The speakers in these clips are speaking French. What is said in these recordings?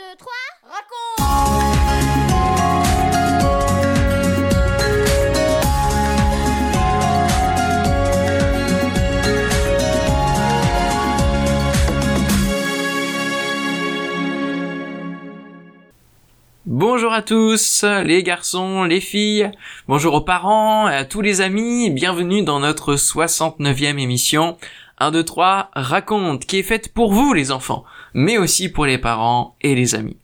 2, 3, raconte Bonjour à tous, les garçons, les filles, bonjour aux parents, et à tous les amis, bienvenue dans notre 69e émission. 1, 2, 3, raconte, qui est faite pour vous les enfants, mais aussi pour les parents et les amis.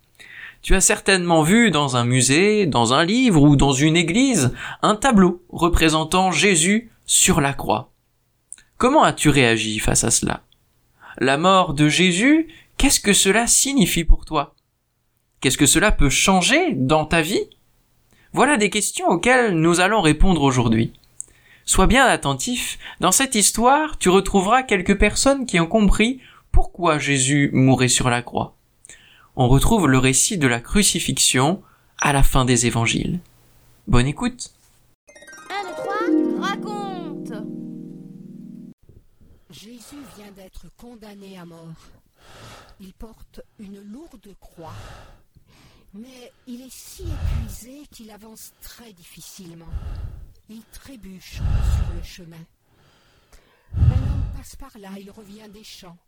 Tu as certainement vu dans un musée, dans un livre ou dans une église, un tableau représentant Jésus sur la croix. Comment as-tu réagi face à cela? La mort de Jésus, qu'est-ce que cela signifie pour toi? Qu'est-ce que cela peut changer dans ta vie? Voilà des questions auxquelles nous allons répondre aujourd'hui. Sois bien attentif, dans cette histoire, tu retrouveras quelques personnes qui ont compris pourquoi Jésus mourait sur la croix? On retrouve le récit de la crucifixion à la fin des évangiles. Bonne écoute 1, 2, 3, raconte Jésus vient d'être condamné à mort. Il porte une lourde croix, mais il est si épuisé qu'il avance très difficilement. Il trébuche sur le chemin. Un homme passe par là, il revient des champs.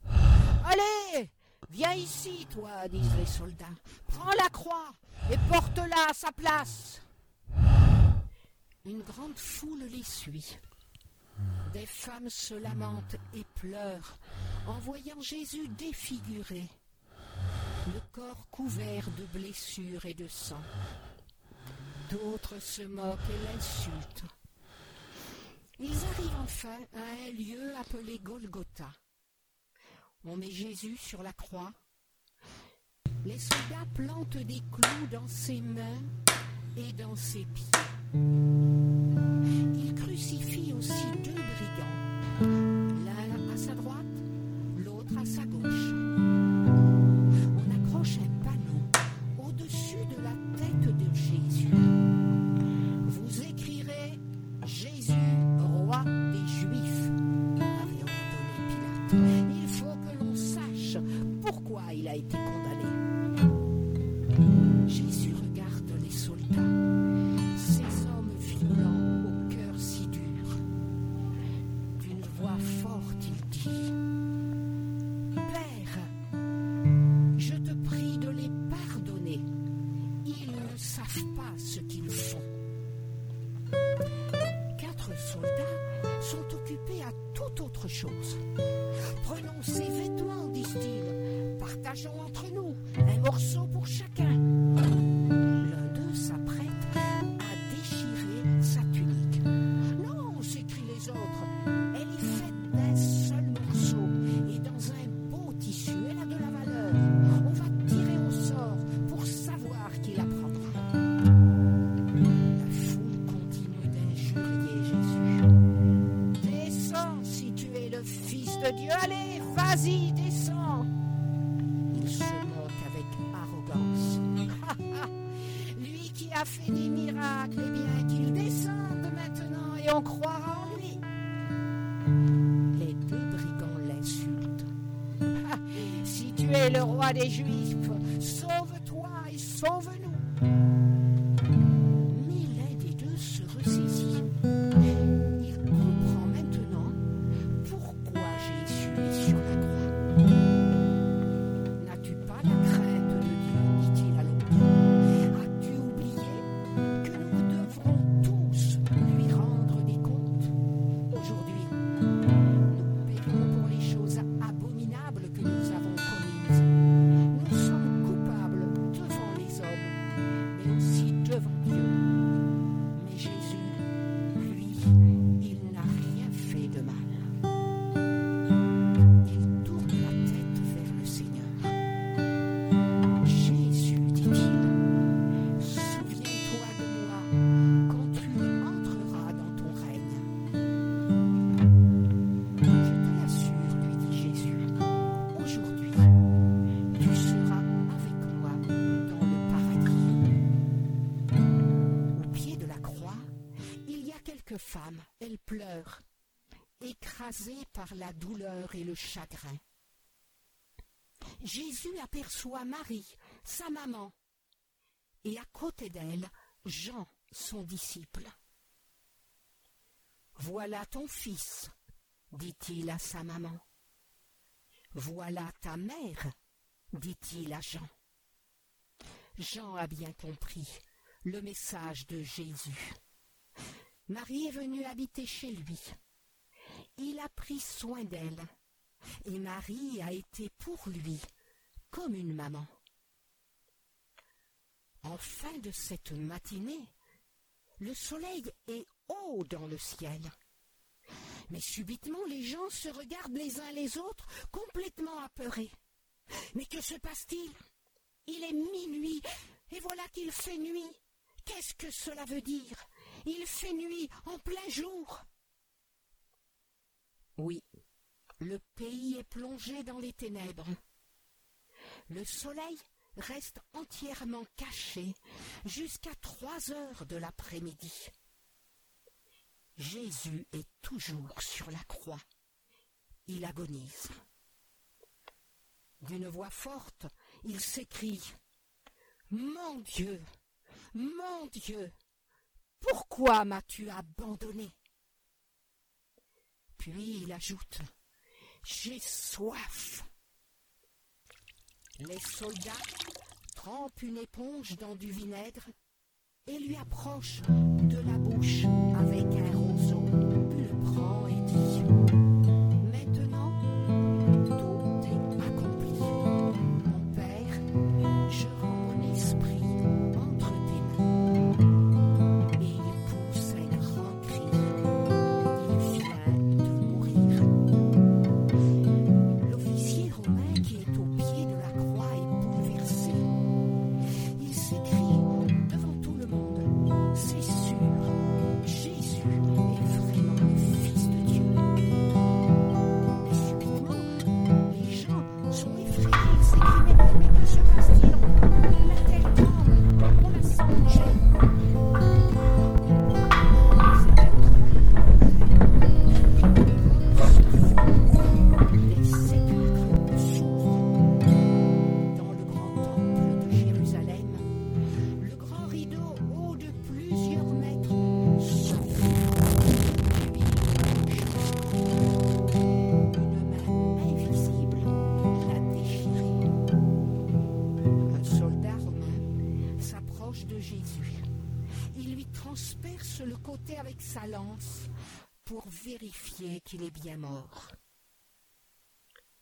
Allez, viens ici, toi, disent les soldats. Prends la croix et porte-la à sa place. Une grande foule les suit. Des femmes se lamentent et pleurent en voyant Jésus défiguré, le corps couvert de blessures et de sang. D'autres se moquent et l'insultent. Ils arrivent enfin à un lieu appelé Golgotha. On met Jésus sur la croix. Les soldats plantent des clous dans ses mains et dans ses pieds. Il a été condamné. Jésus regarde les soldats, ces hommes violents au cœur si dur. D'une voix forte, il dit Père, je te prie de les pardonner. Ils ne savent pas ce qu'ils font. Quatre soldats sont occupés à toute autre chose. Prenons ces vêtements, disent-ils. Partageons entre nous un morceau pour chacun. A fait des miracles, eh bien qu'il descende maintenant et on croira en lui. Les deux brigands l'insultent. Si tu es le roi des Juifs, sauve-toi et sauve-nous. Par la douleur et le chagrin. Jésus aperçoit Marie, sa maman, et à côté d'elle, Jean, son disciple. Voilà ton fils, dit-il à sa maman. Voilà ta mère, dit-il à Jean. Jean a bien compris le message de Jésus. Marie est venue habiter chez lui. Il a pris soin d'elle, et Marie a été pour lui comme une maman. En fin de cette matinée, le soleil est haut dans le ciel. Mais subitement les gens se regardent les uns les autres, complètement apeurés. Mais que se passe-t-il? Il est minuit, et voilà qu'il fait nuit. Qu'est-ce que cela veut dire? Il fait nuit en plein jour. Oui, le pays est plongé dans les ténèbres. Le soleil reste entièrement caché jusqu'à trois heures de l'après-midi. Jésus est toujours sur la croix. Il agonise. D'une voix forte, il s'écrie Mon Dieu, mon Dieu, pourquoi m'as-tu abandonné? Puis il ajoute J'ai soif. Les soldats trempent une éponge dans du vinaigre et lui approchent de la bouche le côté avec sa lance pour vérifier qu'il est bien mort.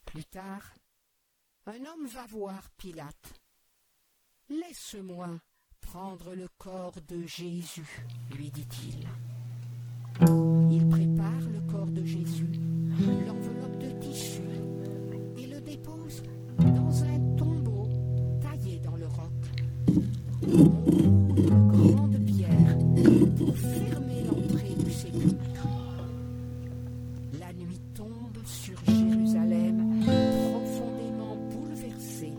Plus tard, un homme va voir Pilate. Laisse-moi prendre le corps de Jésus, lui dit-il. Il prépare le corps de Jésus, l'enveloppe de tissu, sur Jérusalem, profondément bouleversée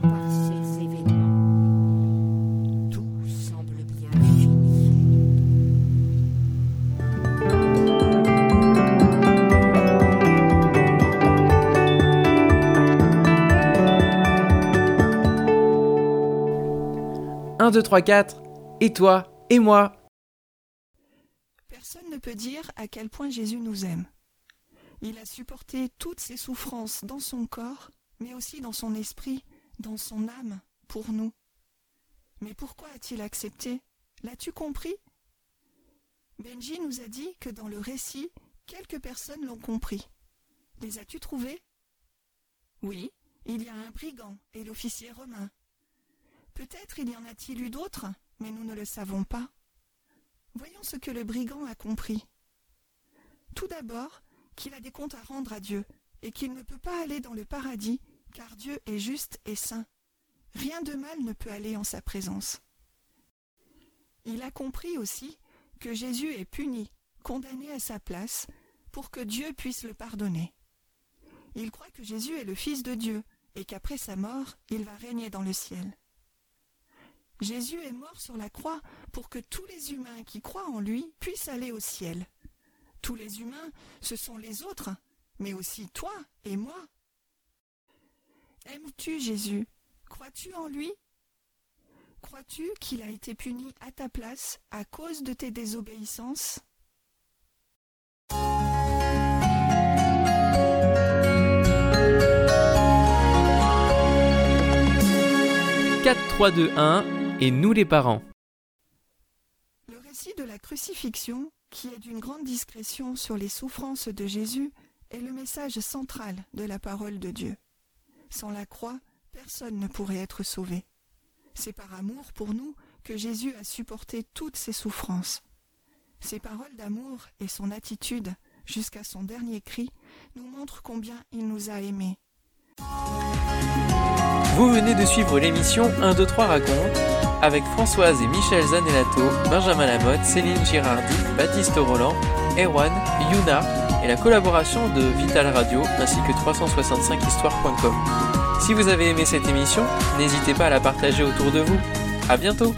par ces événements. Tout semble bien fini. Un, deux, trois, quatre. Et toi Et moi? Personne ne peut dire à quel point Jésus nous aime. Il a supporté toutes ses souffrances dans son corps, mais aussi dans son esprit, dans son âme, pour nous. Mais pourquoi a-t-il accepté? L'as-tu compris? Benji nous a dit que dans le récit, quelques personnes l'ont compris. Les as-tu trouvées? Oui, il y a un brigand et l'officier romain. Peut-être il y en a-t-il eu d'autres, mais nous ne le savons pas. Voyons ce que le brigand a compris. Tout d'abord, qu'il a des comptes à rendre à Dieu, et qu'il ne peut pas aller dans le paradis, car Dieu est juste et saint. Rien de mal ne peut aller en sa présence. Il a compris aussi que Jésus est puni, condamné à sa place, pour que Dieu puisse le pardonner. Il croit que Jésus est le Fils de Dieu, et qu'après sa mort, il va régner dans le ciel. Jésus est mort sur la croix pour que tous les humains qui croient en lui puissent aller au ciel. Tous les humains, ce sont les autres, mais aussi toi et moi. Aimes-tu Jésus? Crois-tu en lui? Crois-tu qu'il a été puni à ta place à cause de tes désobéissances? 4, 3, 2, 1 et nous les parents. Le récit de la crucifixion, qui est d'une grande discrétion sur les souffrances de Jésus, est le message central de la parole de Dieu. Sans la croix, personne ne pourrait être sauvé. C'est par amour pour nous que Jésus a supporté toutes ses souffrances. Ses paroles d'amour et son attitude, jusqu'à son dernier cri, nous montrent combien il nous a aimés. Vous venez de suivre l'émission 1, 2, 3 raconte avec Françoise et Michel Zanellato, Benjamin Lamotte, Céline Girardi, Baptiste Roland, Erwan, Yuna et la collaboration de Vital Radio ainsi que 365histoire.com. Si vous avez aimé cette émission, n'hésitez pas à la partager autour de vous. À bientôt!